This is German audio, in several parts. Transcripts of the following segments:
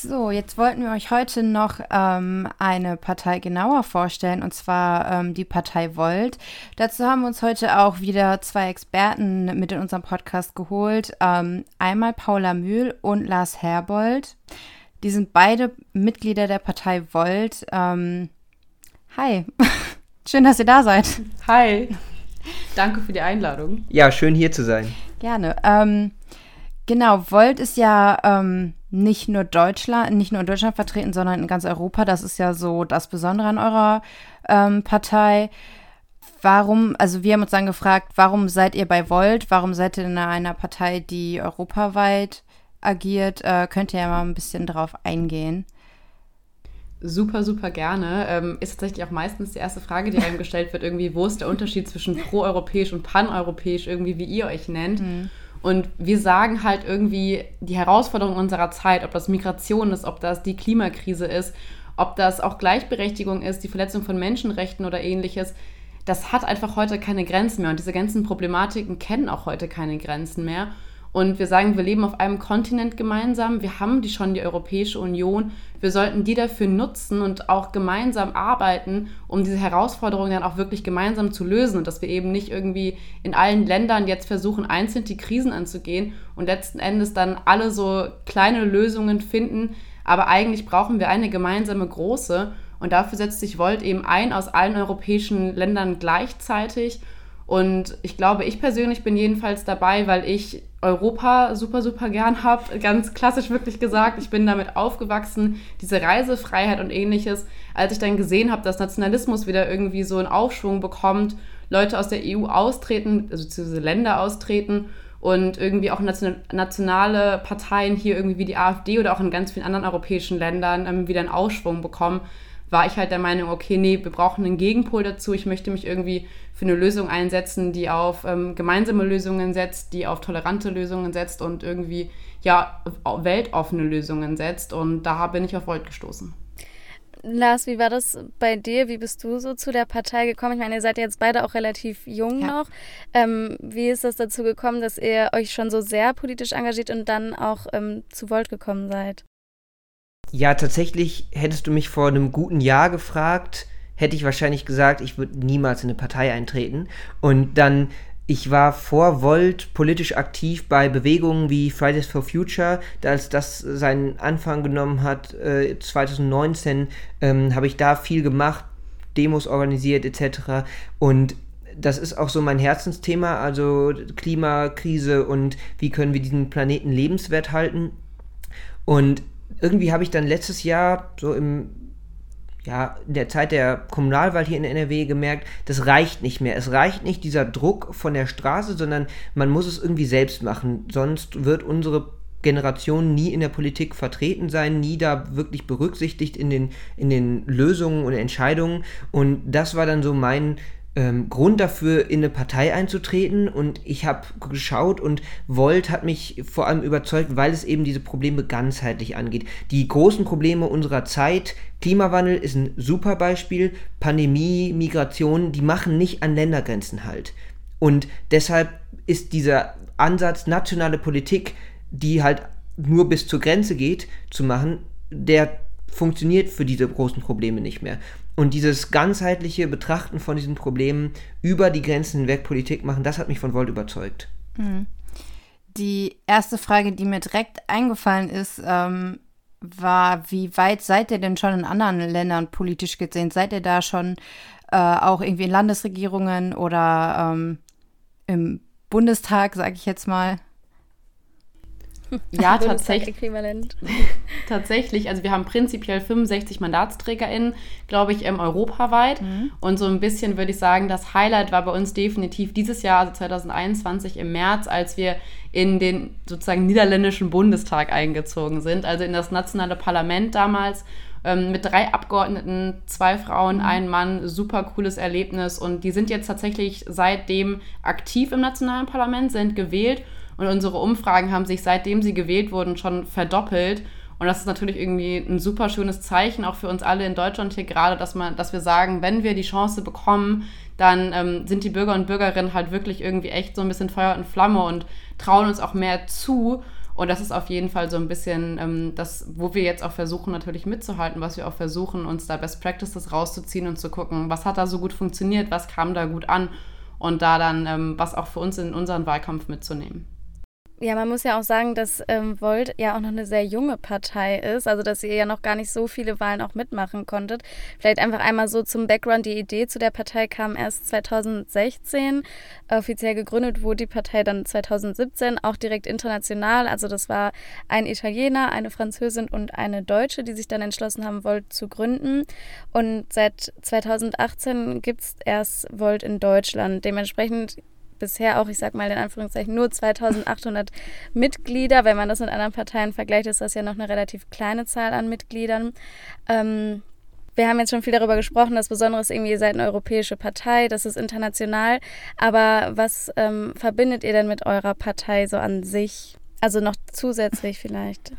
So, jetzt wollten wir euch heute noch ähm, eine Partei genauer vorstellen, und zwar ähm, die Partei Volt. Dazu haben wir uns heute auch wieder zwei Experten mit in unserem Podcast geholt. Ähm, einmal Paula Mühl und Lars Herbold. Die sind beide Mitglieder der Partei Volt. Ähm, hi, schön, dass ihr da seid. Hi, danke für die Einladung. Ja, schön hier zu sein. Gerne. Ähm, genau, Volt ist ja ähm, nicht nur Deutschland, nicht nur in Deutschland vertreten, sondern in ganz Europa. Das ist ja so das Besondere an eurer ähm, Partei. Warum, also wir haben uns dann gefragt, warum seid ihr bei Volt? Warum seid ihr in einer Partei, die europaweit agiert? Äh, könnt ihr ja mal ein bisschen darauf eingehen. Super, super gerne. Ähm, ist tatsächlich auch meistens die erste Frage, die einem gestellt wird, irgendwie, wo ist der Unterschied zwischen proeuropäisch und paneuropäisch, irgendwie, wie ihr euch nennt. Mhm. Und wir sagen halt irgendwie die Herausforderung unserer Zeit, ob das Migration ist, ob das die Klimakrise ist, ob das auch Gleichberechtigung ist, die Verletzung von Menschenrechten oder ähnliches, das hat einfach heute keine Grenzen mehr. Und diese ganzen Problematiken kennen auch heute keine Grenzen mehr. Und wir sagen, wir leben auf einem Kontinent gemeinsam. Wir haben die schon, die Europäische Union. Wir sollten die dafür nutzen und auch gemeinsam arbeiten, um diese Herausforderungen dann auch wirklich gemeinsam zu lösen. Und dass wir eben nicht irgendwie in allen Ländern jetzt versuchen, einzeln die Krisen anzugehen und letzten Endes dann alle so kleine Lösungen finden. Aber eigentlich brauchen wir eine gemeinsame große. Und dafür setzt sich Volt eben ein aus allen europäischen Ländern gleichzeitig. Und ich glaube, ich persönlich bin jedenfalls dabei, weil ich Europa super, super gern habe. Ganz klassisch wirklich gesagt, ich bin damit aufgewachsen, diese Reisefreiheit und ähnliches. Als ich dann gesehen habe, dass Nationalismus wieder irgendwie so einen Aufschwung bekommt, Leute aus der EU austreten, also beziehungsweise Länder austreten und irgendwie auch nationale Parteien hier irgendwie wie die AfD oder auch in ganz vielen anderen europäischen Ländern ähm, wieder einen Aufschwung bekommen, war ich halt der Meinung, okay, nee, wir brauchen einen Gegenpol dazu. Ich möchte mich irgendwie für eine Lösung einsetzen, die auf ähm, gemeinsame Lösungen setzt, die auf tolerante Lösungen setzt und irgendwie ja weltoffene Lösungen setzt. Und da bin ich auf Volt gestoßen. Lars, wie war das bei dir? Wie bist du so zu der Partei gekommen? Ich meine, ihr seid jetzt beide auch relativ jung ja. noch. Ähm, wie ist das dazu gekommen, dass ihr euch schon so sehr politisch engagiert und dann auch ähm, zu Volt gekommen seid? Ja, tatsächlich hättest du mich vor einem guten Jahr gefragt, hätte ich wahrscheinlich gesagt, ich würde niemals in eine Partei eintreten. Und dann, ich war vor Volt politisch aktiv bei Bewegungen wie Fridays for Future. Als das seinen Anfang genommen hat, äh, 2019, ähm, habe ich da viel gemacht, Demos organisiert etc. Und das ist auch so mein Herzensthema, also Klimakrise und wie können wir diesen Planeten lebenswert halten. Und irgendwie habe ich dann letztes Jahr so im ja, in der Zeit der Kommunalwahl hier in NRW gemerkt, das reicht nicht mehr. Es reicht nicht dieser Druck von der Straße, sondern man muss es irgendwie selbst machen. Sonst wird unsere Generation nie in der Politik vertreten sein, nie da wirklich berücksichtigt in den, in den Lösungen und Entscheidungen. Und das war dann so mein ähm, Grund dafür, in eine Partei einzutreten. Und ich habe geschaut und Volt hat mich vor allem überzeugt, weil es eben diese Probleme ganzheitlich angeht. Die großen Probleme unserer Zeit, Klimawandel ist ein super Beispiel, Pandemie, Migration, die machen nicht an Ländergrenzen halt. Und deshalb ist dieser Ansatz, nationale Politik, die halt nur bis zur Grenze geht, zu machen, der funktioniert für diese großen Probleme nicht mehr. Und dieses ganzheitliche Betrachten von diesen Problemen über die Grenzen hinweg Politik machen, das hat mich von Volt überzeugt. Mhm. Die erste Frage, die mir direkt eingefallen ist, ähm, war, wie weit seid ihr denn schon in anderen Ländern politisch gesehen? Seid ihr da schon äh, auch irgendwie in Landesregierungen oder ähm, im Bundestag, sage ich jetzt mal? Ja, tatsächlich. tatsächlich. Also wir haben prinzipiell 65 MandatsträgerInnen, glaube ich, ähm, europaweit. Mhm. Und so ein bisschen würde ich sagen, das Highlight war bei uns definitiv dieses Jahr, also 2021 im März, als wir in den sozusagen niederländischen Bundestag eingezogen sind, also in das nationale Parlament damals ähm, mit drei Abgeordneten, zwei Frauen, mhm. ein Mann, super cooles Erlebnis und die sind jetzt tatsächlich seitdem aktiv im nationalen Parlament, sind gewählt und unsere Umfragen haben sich seitdem sie gewählt wurden schon verdoppelt. Und das ist natürlich irgendwie ein super schönes Zeichen, auch für uns alle in Deutschland hier gerade, dass, man, dass wir sagen, wenn wir die Chance bekommen, dann ähm, sind die Bürger und Bürgerinnen halt wirklich irgendwie echt so ein bisschen Feuer und Flamme und trauen uns auch mehr zu. Und das ist auf jeden Fall so ein bisschen ähm, das, wo wir jetzt auch versuchen, natürlich mitzuhalten, was wir auch versuchen, uns da Best Practices rauszuziehen und zu gucken, was hat da so gut funktioniert, was kam da gut an und da dann ähm, was auch für uns in unseren Wahlkampf mitzunehmen. Ja, man muss ja auch sagen, dass ähm, Volt ja auch noch eine sehr junge Partei ist, also dass ihr ja noch gar nicht so viele Wahlen auch mitmachen konntet. Vielleicht einfach einmal so zum Background. Die Idee zu der Partei kam erst 2016. Offiziell gegründet wurde die Partei dann 2017, auch direkt international. Also das war ein Italiener, eine Französin und eine Deutsche, die sich dann entschlossen haben, Volt zu gründen. Und seit 2018 gibt es erst Volt in Deutschland. Dementsprechend bisher auch, ich sag mal in Anführungszeichen, nur 2800 Mitglieder. Wenn man das mit anderen Parteien vergleicht, ist das ja noch eine relativ kleine Zahl an Mitgliedern. Ähm, wir haben jetzt schon viel darüber gesprochen. Das Besondere ist irgendwie, ihr seid eine europäische Partei, das ist international. Aber was ähm, verbindet ihr denn mit eurer Partei so an sich? Also noch zusätzlich vielleicht?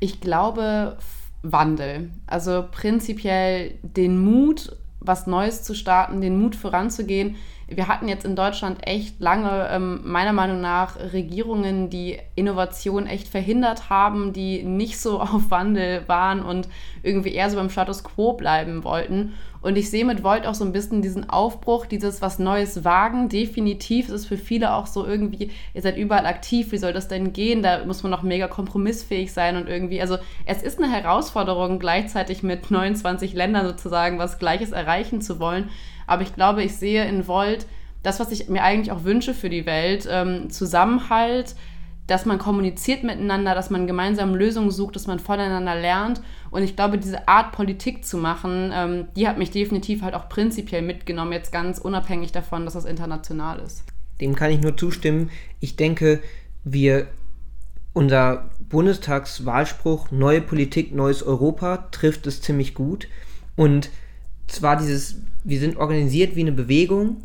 Ich glaube, Wandel. Also prinzipiell den Mut, was Neues zu starten, den Mut voranzugehen wir hatten jetzt in Deutschland echt lange, ähm, meiner Meinung nach, Regierungen, die Innovation echt verhindert haben, die nicht so auf Wandel waren und irgendwie eher so beim Status quo bleiben wollten. Und ich sehe mit Volt auch so ein bisschen diesen Aufbruch, dieses was Neues wagen. Definitiv ist es für viele auch so irgendwie, ihr seid überall aktiv, wie soll das denn gehen? Da muss man noch mega kompromissfähig sein und irgendwie, also es ist eine Herausforderung, gleichzeitig mit 29 Ländern sozusagen was Gleiches erreichen zu wollen. Aber ich glaube, ich sehe in Volt das, was ich mir eigentlich auch wünsche für die Welt, ähm, Zusammenhalt, dass man kommuniziert miteinander, dass man gemeinsam Lösungen sucht, dass man voneinander lernt. Und ich glaube, diese Art Politik zu machen, ähm, die hat mich definitiv halt auch prinzipiell mitgenommen, jetzt ganz unabhängig davon, dass das international ist. Dem kann ich nur zustimmen. Ich denke, wir, unser Bundestagswahlspruch, neue Politik, neues Europa, trifft es ziemlich gut. Und zwar dieses wir sind organisiert wie eine Bewegung.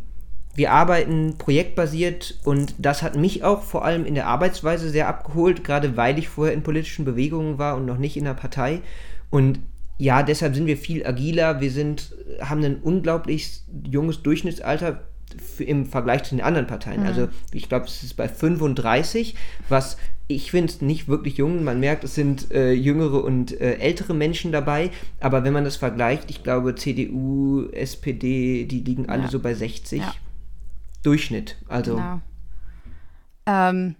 Wir arbeiten projektbasiert und das hat mich auch vor allem in der Arbeitsweise sehr abgeholt, gerade weil ich vorher in politischen Bewegungen war und noch nicht in der Partei. Und ja, deshalb sind wir viel agiler. Wir sind, haben ein unglaublich junges Durchschnittsalter im Vergleich zu den anderen Parteien. Mhm. Also ich glaube, es ist bei 35, was ich finde es nicht wirklich jung. Man merkt, es sind äh, jüngere und äh, ältere Menschen dabei. Aber wenn man das vergleicht, ich glaube, CDU, SPD, die liegen alle ja. so bei 60. Ja. Durchschnitt. Also. Genau. Ähm,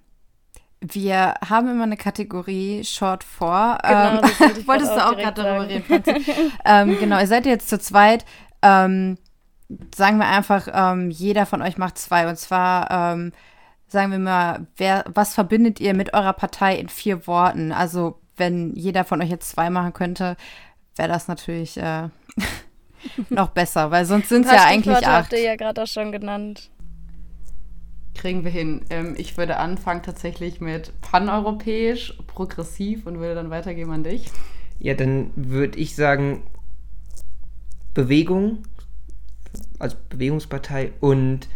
wir haben immer eine Kategorie Short 4. Genau, ähm, wolltest du auch gerade darüber reden, ähm, Genau, ihr seid jetzt zu zweit. Ähm, sagen wir einfach, ähm, jeder von euch macht zwei. Und zwar ähm, sagen wir mal, wer, was verbindet ihr mit eurer Partei in vier Worten? Also, wenn jeder von euch jetzt zwei machen könnte, wäre das natürlich äh, noch besser, weil sonst sind es ja eigentlich acht. habt ihr ja gerade auch schon genannt. Kriegen wir hin. Ähm, ich würde anfangen tatsächlich mit paneuropäisch, progressiv und würde dann weitergeben an dich. Ja, dann würde ich sagen Bewegung, als Bewegungspartei und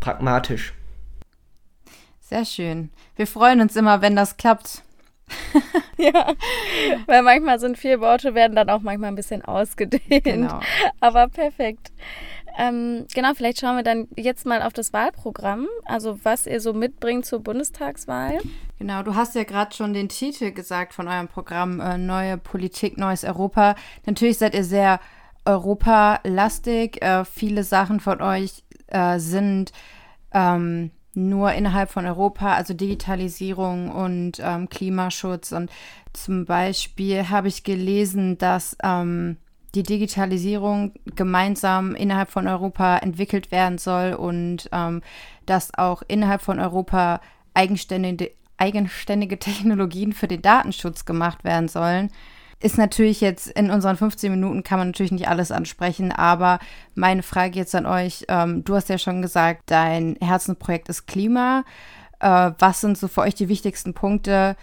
pragmatisch. Sehr schön. Wir freuen uns immer, wenn das klappt. ja, weil manchmal sind vier Worte, werden dann auch manchmal ein bisschen ausgedehnt. Genau. Aber perfekt. Ähm, genau, vielleicht schauen wir dann jetzt mal auf das Wahlprogramm, also was ihr so mitbringt zur Bundestagswahl. Genau, du hast ja gerade schon den Titel gesagt von eurem Programm äh, Neue Politik, Neues Europa. Natürlich seid ihr sehr europalastig. Äh, viele Sachen von euch äh, sind ähm, nur innerhalb von Europa, also Digitalisierung und ähm, Klimaschutz. Und zum Beispiel habe ich gelesen, dass ähm, die Digitalisierung gemeinsam innerhalb von Europa entwickelt werden soll und ähm, dass auch innerhalb von Europa eigenständige, eigenständige Technologien für den Datenschutz gemacht werden sollen ist natürlich jetzt in unseren 15 Minuten kann man natürlich nicht alles ansprechen, aber meine Frage jetzt an euch, ähm, du hast ja schon gesagt, dein Herzensprojekt ist Klima. Äh, was sind so für euch die wichtigsten Punkte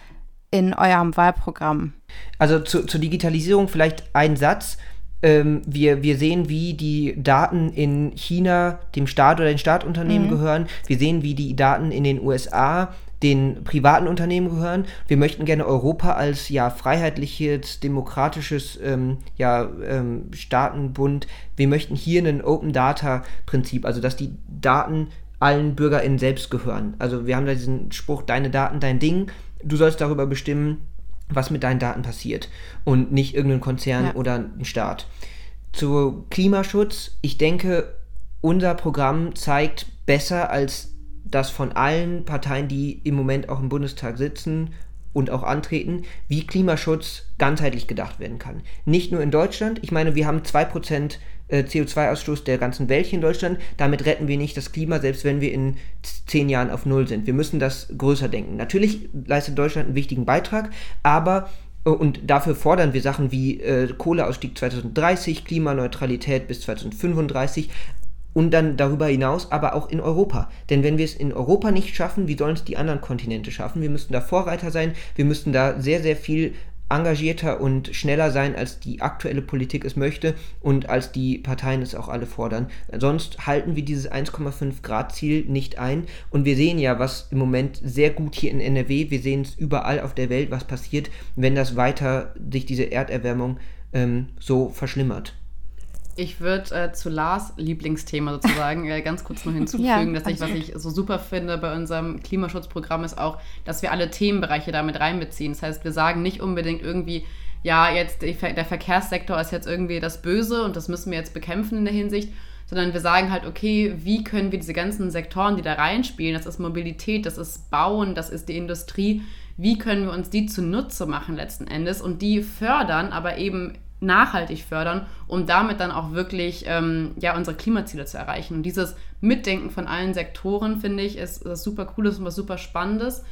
in eurem Wahlprogramm? Also zu, zur Digitalisierung vielleicht ein Satz. Ähm, wir, wir sehen, wie die Daten in China dem Staat oder den Staatunternehmen mhm. gehören. Wir sehen, wie die Daten in den USA den privaten Unternehmen gehören. Wir möchten gerne Europa als ja freiheitliches, demokratisches ähm, ja, ähm, Staatenbund. Wir möchten hier ein Open Data Prinzip, also dass die Daten allen BürgerInnen selbst gehören. Also wir haben da diesen Spruch, deine Daten, dein Ding. du sollst darüber bestimmen, was mit deinen Daten passiert und nicht irgendein Konzern ja. oder ein Staat. Zu Klimaschutz, ich denke, unser Programm zeigt besser als das von allen Parteien, die im Moment auch im Bundestag sitzen und auch antreten, wie Klimaschutz ganzheitlich gedacht werden kann. Nicht nur in Deutschland, ich meine, wir haben 2% äh, CO2-Ausstoß der ganzen Welt hier in Deutschland, damit retten wir nicht das Klima, selbst wenn wir in zehn Jahren auf Null sind. Wir müssen das größer denken. Natürlich leistet Deutschland einen wichtigen Beitrag, aber äh, und dafür fordern wir Sachen wie äh, Kohleausstieg 2030, Klimaneutralität bis 2035 und dann darüber hinaus aber auch in Europa. Denn wenn wir es in Europa nicht schaffen, wie sollen es die anderen Kontinente schaffen? Wir müssten da Vorreiter sein, wir müssten da sehr, sehr viel engagierter und schneller sein, als die aktuelle Politik es möchte und als die Parteien es auch alle fordern. Sonst halten wir dieses 1,5 Grad Ziel nicht ein und wir sehen ja, was im Moment sehr gut hier in NRW, wir sehen es überall auf der Welt, was passiert, wenn das weiter sich diese Erderwärmung ähm, so verschlimmert. Ich würde äh, zu Lars Lieblingsthema sozusagen äh, ganz kurz noch hinzufügen, ja, dass ich, was ich so super finde bei unserem Klimaschutzprogramm ist auch, dass wir alle Themenbereiche damit reinbeziehen. Das heißt, wir sagen nicht unbedingt irgendwie, ja, jetzt der Verkehrssektor ist jetzt irgendwie das Böse und das müssen wir jetzt bekämpfen in der Hinsicht, sondern wir sagen halt, okay, wie können wir diese ganzen Sektoren, die da reinspielen, das ist Mobilität, das ist Bauen, das ist die Industrie, wie können wir uns die zunutze machen letzten Endes und die fördern, aber eben nachhaltig fördern, um damit dann auch wirklich ähm, ja, unsere Klimaziele zu erreichen. Und dieses Mitdenken von allen Sektoren, finde ich, ist, ist super Cooles und was super Spannendes.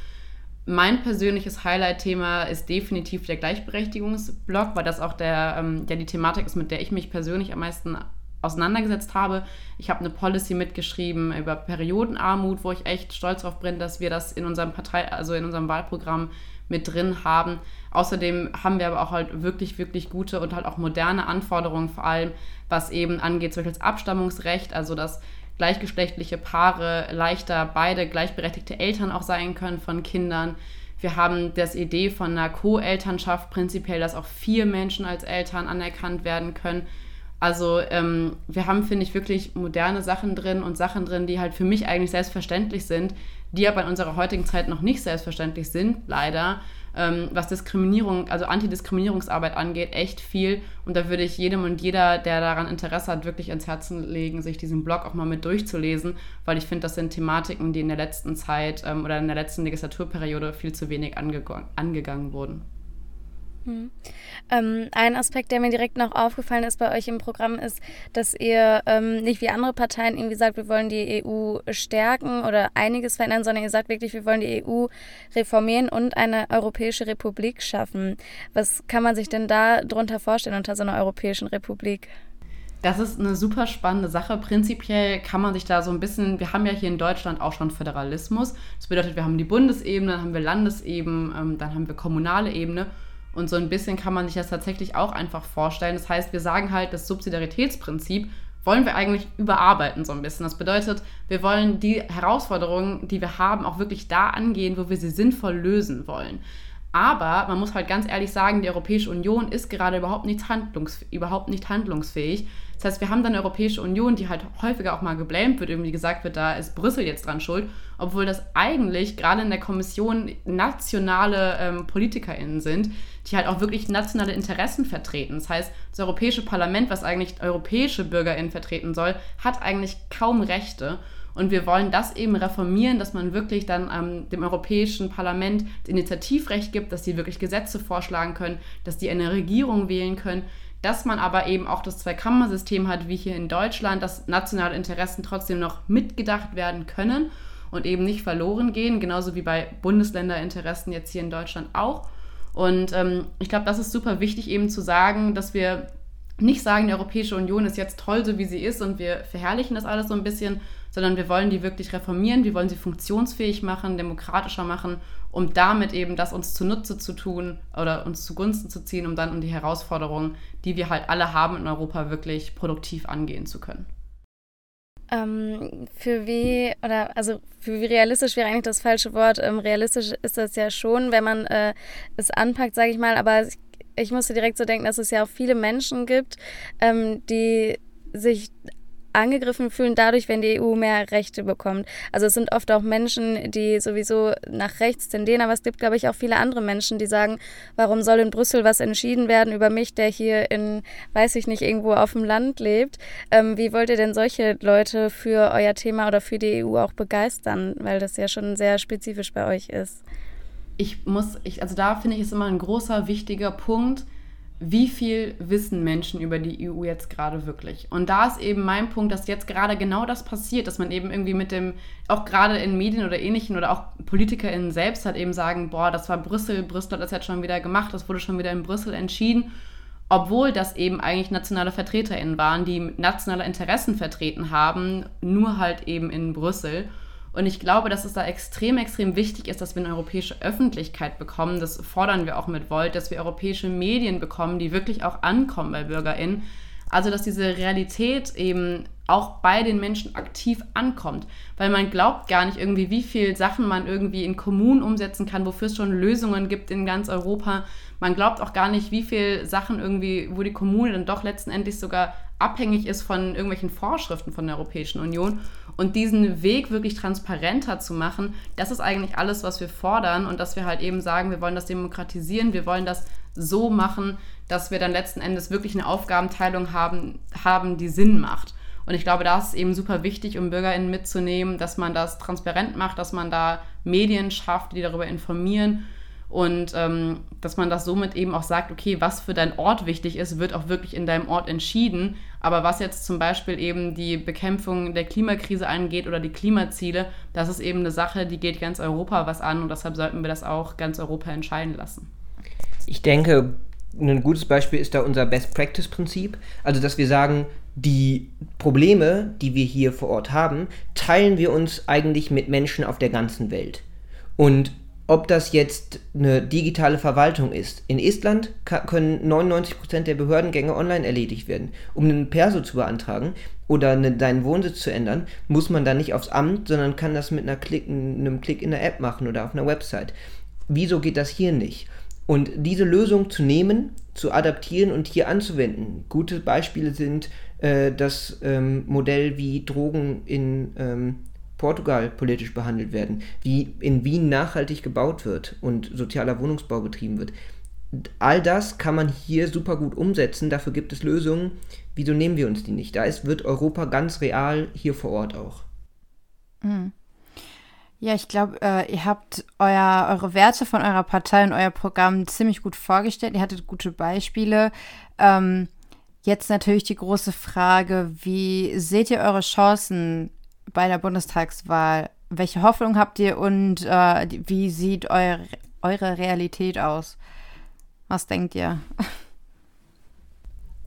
Mein persönliches Highlight-Thema ist definitiv der Gleichberechtigungsblock, weil das auch der, ähm, ja, die Thematik ist, mit der ich mich persönlich am meisten auseinandergesetzt habe. Ich habe eine Policy mitgeschrieben über Periodenarmut, wo ich echt stolz darauf bin, dass wir das in unserem Partei, also in unserem Wahlprogramm mit drin haben. Außerdem haben wir aber auch halt wirklich, wirklich gute und halt auch moderne Anforderungen, vor allem was eben angeht, zum Beispiel das Abstammungsrecht, also dass gleichgeschlechtliche Paare leichter beide gleichberechtigte Eltern auch sein können von Kindern. Wir haben das Idee von einer Co-Elternschaft prinzipiell, dass auch vier Menschen als Eltern anerkannt werden können. Also ähm, wir haben, finde ich, wirklich moderne Sachen drin und Sachen drin, die halt für mich eigentlich selbstverständlich sind, die aber in unserer heutigen Zeit noch nicht selbstverständlich sind, leider. Ähm, was Diskriminierung, also Antidiskriminierungsarbeit angeht, echt viel. Und da würde ich jedem und jeder, der daran Interesse hat, wirklich ins Herzen legen, sich diesen Blog auch mal mit durchzulesen, weil ich finde, das sind Thematiken, die in der letzten Zeit ähm, oder in der letzten Legislaturperiode viel zu wenig angegangen wurden. Mhm. Ähm, ein Aspekt, der mir direkt noch aufgefallen ist bei euch im Programm, ist, dass ihr ähm, nicht wie andere Parteien irgendwie sagt, wir wollen die EU stärken oder einiges verändern, sondern ihr sagt wirklich, wir wollen die EU reformieren und eine europäische Republik schaffen. Was kann man sich denn da drunter vorstellen unter so einer europäischen Republik? Das ist eine super spannende Sache. Prinzipiell kann man sich da so ein bisschen, wir haben ja hier in Deutschland auch schon Föderalismus. Das bedeutet, wir haben die Bundesebene, dann haben wir Landesebene, ähm, dann haben wir kommunale Ebene. Und so ein bisschen kann man sich das tatsächlich auch einfach vorstellen. Das heißt, wir sagen halt, das Subsidiaritätsprinzip wollen wir eigentlich überarbeiten so ein bisschen. Das bedeutet, wir wollen die Herausforderungen, die wir haben, auch wirklich da angehen, wo wir sie sinnvoll lösen wollen. Aber man muss halt ganz ehrlich sagen, die Europäische Union ist gerade überhaupt nicht, handlungs überhaupt nicht handlungsfähig. Das heißt, wir haben dann eine Europäische Union, die halt häufiger auch mal geblämt wird, irgendwie gesagt wird, da ist Brüssel jetzt dran schuld, obwohl das eigentlich gerade in der Kommission nationale ähm, PolitikerInnen sind, die halt auch wirklich nationale Interessen vertreten. Das heißt, das Europäische Parlament, was eigentlich europäische BürgerInnen vertreten soll, hat eigentlich kaum Rechte. Und wir wollen das eben reformieren, dass man wirklich dann ähm, dem Europäischen Parlament das Initiativrecht gibt, dass sie wirklich Gesetze vorschlagen können, dass die eine Regierung wählen können, dass man aber eben auch das Zweikammersystem hat, wie hier in Deutschland, dass nationale Interessen trotzdem noch mitgedacht werden können und eben nicht verloren gehen, genauso wie bei Bundesländerinteressen jetzt hier in Deutschland auch. Und ähm, ich glaube, das ist super wichtig eben zu sagen, dass wir nicht sagen, die Europäische Union ist jetzt toll, so wie sie ist und wir verherrlichen das alles so ein bisschen, sondern wir wollen die wirklich reformieren, wir wollen sie funktionsfähig machen, demokratischer machen, um damit eben das uns zunutze zu tun oder uns zugunsten zu ziehen, um dann um die Herausforderungen, die wir halt alle haben in Europa, wirklich produktiv angehen zu können. Ähm, für wie, oder also für wie realistisch wäre eigentlich das falsche Wort. Ähm, realistisch ist das ja schon, wenn man äh, es anpackt, sage ich mal, aber ich, ich musste direkt so denken, dass es ja auch viele Menschen gibt, ähm, die sich angegriffen fühlen dadurch, wenn die EU mehr Rechte bekommt. Also es sind oft auch Menschen, die sowieso nach rechts tendieren, aber es gibt, glaube ich, auch viele andere Menschen, die sagen, warum soll in Brüssel was entschieden werden über mich, der hier in, weiß ich nicht, irgendwo auf dem Land lebt. Ähm, wie wollt ihr denn solche Leute für euer Thema oder für die EU auch begeistern, weil das ja schon sehr spezifisch bei euch ist? Ich muss, ich, also da finde ich es immer ein großer, wichtiger Punkt, wie viel wissen Menschen über die EU jetzt gerade wirklich? Und da ist eben mein Punkt, dass jetzt gerade genau das passiert, dass man eben irgendwie mit dem, auch gerade in Medien oder ähnlichen oder auch PolitikerInnen selbst halt eben sagen, boah, das war Brüssel, Brüssel hat das jetzt schon wieder gemacht, das wurde schon wieder in Brüssel entschieden, obwohl das eben eigentlich nationale VertreterInnen waren, die nationale Interessen vertreten haben, nur halt eben in Brüssel. Und ich glaube, dass es da extrem, extrem wichtig ist, dass wir eine europäische Öffentlichkeit bekommen. Das fordern wir auch mit Volt, dass wir europäische Medien bekommen, die wirklich auch ankommen bei BürgerInnen. Also, dass diese Realität eben auch bei den Menschen aktiv ankommt. Weil man glaubt gar nicht irgendwie, wie viele Sachen man irgendwie in Kommunen umsetzen kann, wofür es schon Lösungen gibt in ganz Europa. Man glaubt auch gar nicht, wie viele Sachen irgendwie, wo die Kommune dann doch letztendlich sogar abhängig ist von irgendwelchen Vorschriften von der Europäischen Union. Und diesen Weg wirklich transparenter zu machen, das ist eigentlich alles, was wir fordern und dass wir halt eben sagen, wir wollen das demokratisieren, wir wollen das so machen, dass wir dann letzten Endes wirklich eine Aufgabenteilung haben, haben die Sinn macht. Und ich glaube, das ist eben super wichtig, um BürgerInnen mitzunehmen, dass man das transparent macht, dass man da Medien schafft, die darüber informieren und ähm, dass man das somit eben auch sagt, okay, was für deinen Ort wichtig ist, wird auch wirklich in deinem Ort entschieden. Aber was jetzt zum Beispiel eben die Bekämpfung der Klimakrise angeht oder die Klimaziele, das ist eben eine Sache, die geht ganz Europa was an und deshalb sollten wir das auch ganz Europa entscheiden lassen. Ich denke, ein gutes Beispiel ist da unser Best-Practice-Prinzip. Also, dass wir sagen, die Probleme, die wir hier vor Ort haben, teilen wir uns eigentlich mit Menschen auf der ganzen Welt. Und ob das jetzt eine digitale Verwaltung ist. In Estland können 99% der Behördengänge online erledigt werden. Um einen Perso zu beantragen oder eine, deinen Wohnsitz zu ändern, muss man da nicht aufs Amt, sondern kann das mit Klick, einem Klick in der App machen oder auf einer Website. Wieso geht das hier nicht? Und diese Lösung zu nehmen, zu adaptieren und hier anzuwenden. Gute Beispiele sind äh, das ähm, Modell, wie Drogen in ähm, Portugal politisch behandelt werden, wie in Wien nachhaltig gebaut wird und sozialer Wohnungsbau betrieben wird. All das kann man hier super gut umsetzen, dafür gibt es Lösungen. Wieso nehmen wir uns die nicht? Da ist, wird Europa ganz real hier vor Ort auch. Mhm. Ja, ich glaube, äh, ihr habt euer, eure Werte von eurer Partei und euer Programm ziemlich gut vorgestellt. Ihr hattet gute Beispiele. Ähm, jetzt natürlich die große Frage, wie seht ihr eure Chancen bei der Bundestagswahl. Welche Hoffnung habt ihr und äh, wie sieht eure, eure Realität aus? Was denkt ihr?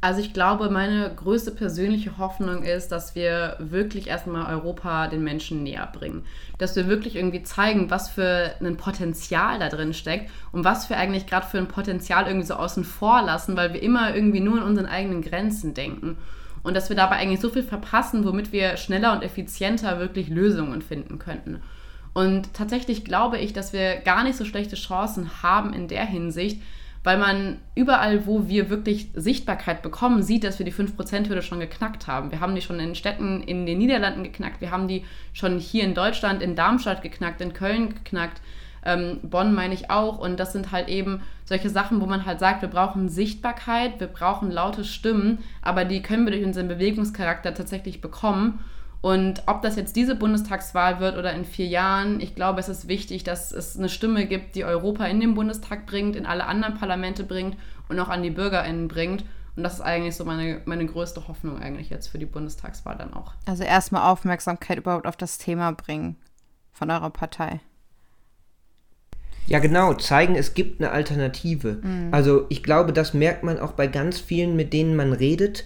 Also ich glaube, meine größte persönliche Hoffnung ist, dass wir wirklich erstmal Europa den Menschen näher bringen. Dass wir wirklich irgendwie zeigen, was für ein Potenzial da drin steckt und was wir eigentlich gerade für ein Potenzial irgendwie so außen vor lassen, weil wir immer irgendwie nur in unseren eigenen Grenzen denken und dass wir dabei eigentlich so viel verpassen, womit wir schneller und effizienter wirklich Lösungen finden könnten. Und tatsächlich glaube ich, dass wir gar nicht so schlechte Chancen haben in der Hinsicht, weil man überall, wo wir wirklich Sichtbarkeit bekommen, sieht, dass wir die 5%-Hürde schon geknackt haben. Wir haben die schon in Städten in den Niederlanden geknackt, wir haben die schon hier in Deutschland, in Darmstadt geknackt, in Köln geknackt. Ähm, Bonn meine ich auch. Und das sind halt eben solche Sachen, wo man halt sagt, wir brauchen Sichtbarkeit, wir brauchen laute Stimmen, aber die können wir durch unseren Bewegungscharakter tatsächlich bekommen. Und ob das jetzt diese Bundestagswahl wird oder in vier Jahren, ich glaube, es ist wichtig, dass es eine Stimme gibt, die Europa in den Bundestag bringt, in alle anderen Parlamente bringt und auch an die BürgerInnen bringt. Und das ist eigentlich so meine, meine größte Hoffnung eigentlich jetzt für die Bundestagswahl dann auch. Also erstmal Aufmerksamkeit überhaupt auf das Thema bringen von eurer Partei. Ja, genau, zeigen, es gibt eine Alternative. Mhm. Also ich glaube, das merkt man auch bei ganz vielen, mit denen man redet.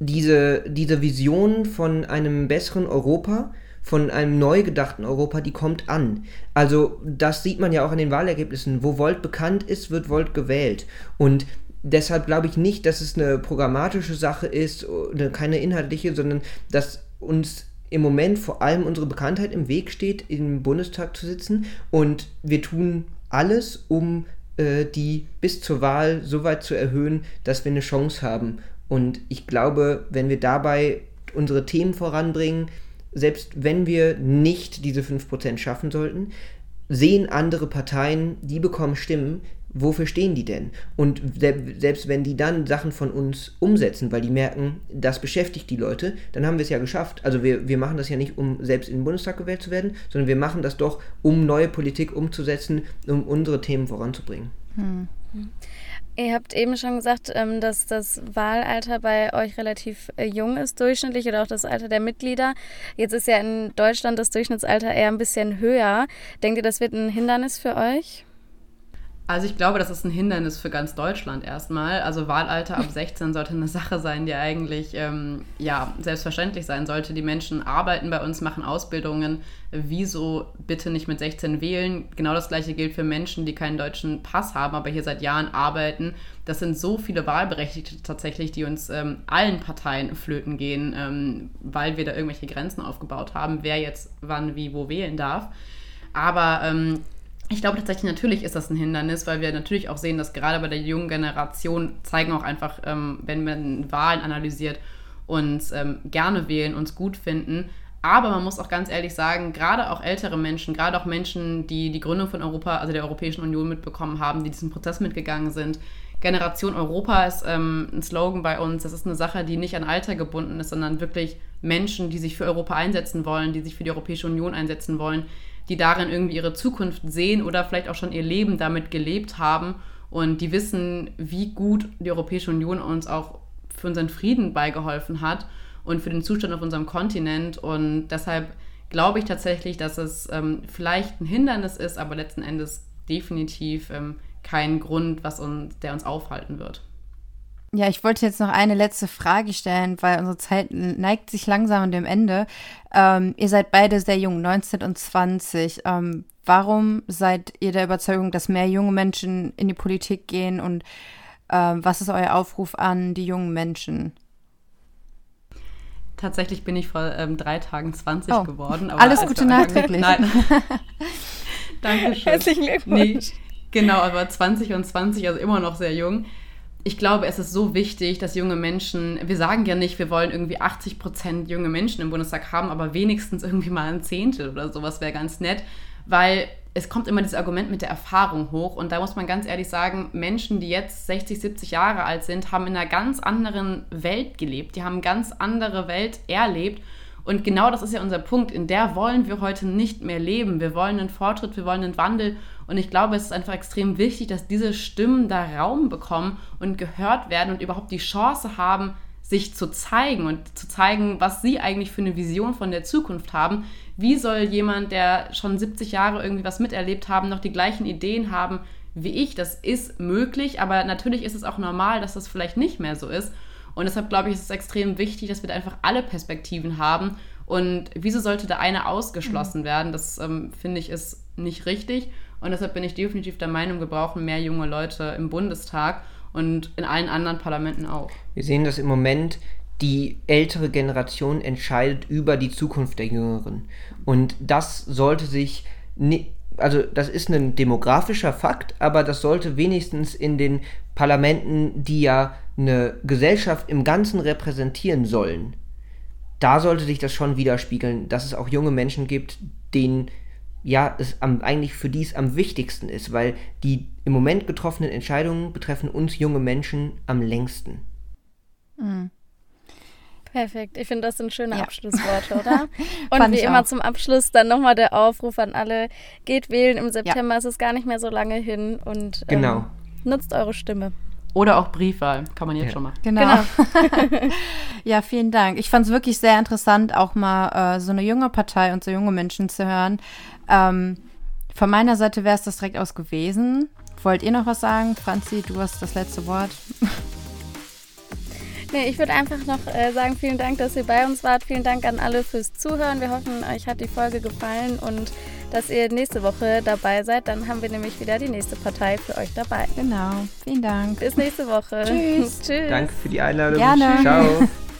Diese, diese Vision von einem besseren Europa, von einem neu gedachten Europa, die kommt an. Also das sieht man ja auch in den Wahlergebnissen. Wo Volt bekannt ist, wird Volt gewählt. Und deshalb glaube ich nicht, dass es eine programmatische Sache ist, oder keine inhaltliche, sondern dass uns im Moment vor allem unsere Bekanntheit im Weg steht, im Bundestag zu sitzen. Und wir tun alles, um äh, die bis zur Wahl so weit zu erhöhen, dass wir eine Chance haben. Und ich glaube, wenn wir dabei unsere Themen voranbringen, selbst wenn wir nicht diese 5% schaffen sollten, sehen andere Parteien, die bekommen Stimmen, wofür stehen die denn? Und selbst wenn die dann Sachen von uns umsetzen, weil die merken, das beschäftigt die Leute, dann haben wir es ja geschafft. Also wir, wir machen das ja nicht, um selbst in den Bundestag gewählt zu werden, sondern wir machen das doch, um neue Politik umzusetzen, um unsere Themen voranzubringen. Hm. Ihr habt eben schon gesagt, ähm, dass das Wahlalter bei euch relativ äh, jung ist, durchschnittlich, oder auch das Alter der Mitglieder. Jetzt ist ja in Deutschland das Durchschnittsalter eher ein bisschen höher. Denkt ihr, das wird ein Hindernis für euch? Also ich glaube, das ist ein Hindernis für ganz Deutschland erstmal. Also Wahlalter ab 16 sollte eine Sache sein, die eigentlich ähm, ja, selbstverständlich sein sollte. Die Menschen arbeiten bei uns, machen Ausbildungen. Wieso bitte nicht mit 16 wählen? Genau das gleiche gilt für Menschen, die keinen deutschen Pass haben, aber hier seit Jahren arbeiten. Das sind so viele Wahlberechtigte tatsächlich, die uns ähm, allen Parteien flöten gehen, ähm, weil wir da irgendwelche Grenzen aufgebaut haben, wer jetzt wann, wie, wo wählen darf. Aber ähm, ich glaube tatsächlich, natürlich ist das ein Hindernis, weil wir natürlich auch sehen, dass gerade bei der jungen Generation zeigen auch einfach, ähm, wenn man Wahlen analysiert, uns ähm, gerne wählen, uns gut finden. Aber man muss auch ganz ehrlich sagen, gerade auch ältere Menschen, gerade auch Menschen, die die Gründung von Europa, also der Europäischen Union mitbekommen haben, die diesen Prozess mitgegangen sind, Generation Europa ist ähm, ein Slogan bei uns. Das ist eine Sache, die nicht an Alter gebunden ist, sondern wirklich Menschen, die sich für Europa einsetzen wollen, die sich für die Europäische Union einsetzen wollen, die darin irgendwie ihre Zukunft sehen oder vielleicht auch schon ihr Leben damit gelebt haben und die wissen, wie gut die Europäische Union uns auch für unseren Frieden beigeholfen hat und für den Zustand auf unserem Kontinent. Und deshalb glaube ich tatsächlich, dass es ähm, vielleicht ein Hindernis ist, aber letzten Endes definitiv ähm, kein Grund, was uns, der uns aufhalten wird. Ja, ich wollte jetzt noch eine letzte Frage stellen, weil unsere Zeit neigt sich langsam an dem Ende. Ähm, ihr seid beide sehr jung, 19 und 20. Ähm, warum seid ihr der Überzeugung, dass mehr junge Menschen in die Politik gehen und ähm, was ist euer Aufruf an die jungen Menschen? Tatsächlich bin ich vor ähm, drei Tagen 20 oh. geworden. Alles Gute nachträglich. Nein. Dankeschön. Herzlichen Glückwunsch. Nee, genau, aber 20 und 20, also immer noch sehr jung ich glaube, es ist so wichtig, dass junge Menschen, wir sagen ja nicht, wir wollen irgendwie 80 Prozent junge Menschen im Bundestag haben, aber wenigstens irgendwie mal ein Zehntel oder sowas wäre ganz nett, weil es kommt immer dieses Argument mit der Erfahrung hoch und da muss man ganz ehrlich sagen, Menschen, die jetzt 60, 70 Jahre alt sind, haben in einer ganz anderen Welt gelebt, die haben ganz andere Welt erlebt und genau das ist ja unser Punkt, in der wollen wir heute nicht mehr leben. Wir wollen einen Fortschritt, wir wollen einen Wandel. Und ich glaube, es ist einfach extrem wichtig, dass diese Stimmen da Raum bekommen und gehört werden und überhaupt die Chance haben, sich zu zeigen und zu zeigen, was sie eigentlich für eine Vision von der Zukunft haben. Wie soll jemand, der schon 70 Jahre irgendwie was miterlebt haben, noch die gleichen Ideen haben wie ich? Das ist möglich, aber natürlich ist es auch normal, dass das vielleicht nicht mehr so ist. Und deshalb glaube ich, ist es extrem wichtig, dass wir da einfach alle Perspektiven haben. Und wieso sollte da eine ausgeschlossen mhm. werden? Das ähm, finde ich ist nicht richtig. Und deshalb bin ich definitiv der Meinung, wir brauchen mehr junge Leute im Bundestag und in allen anderen Parlamenten auch. Wir sehen das im Moment, die ältere Generation entscheidet über die Zukunft der Jüngeren. Und das sollte sich also das ist ein demografischer Fakt, aber das sollte wenigstens in den Parlamenten, die ja eine Gesellschaft im Ganzen repräsentieren sollen, da sollte sich das schon widerspiegeln, dass es auch junge Menschen gibt, denen ja es am, eigentlich für dies am wichtigsten ist, weil die im Moment getroffenen Entscheidungen betreffen uns junge Menschen am längsten. Mhm. Perfekt. Ich finde, das sind schöne ja. Abschlussworte, oder? Und wie immer auch. zum Abschluss dann nochmal der Aufruf an alle: Geht wählen im September, ja. es ist gar nicht mehr so lange hin und genau. ähm, nutzt eure Stimme. Oder auch Briefwahl, kann man jetzt ja. schon machen. Genau. genau. ja, vielen Dank. Ich fand es wirklich sehr interessant, auch mal äh, so eine junge Partei und so junge Menschen zu hören. Ähm, von meiner Seite wäre es das direkt aus gewesen. Wollt ihr noch was sagen? Franzi, du hast das letzte Wort. Nee, ich würde einfach noch äh, sagen, vielen Dank, dass ihr bei uns wart. Vielen Dank an alle fürs Zuhören. Wir hoffen, euch hat die Folge gefallen und dass ihr nächste Woche dabei seid. Dann haben wir nämlich wieder die nächste Partei für euch dabei. Genau. Vielen Dank. Bis nächste Woche. Tschüss. Tschüss. Danke für die Einladung. Gerne. Ciao.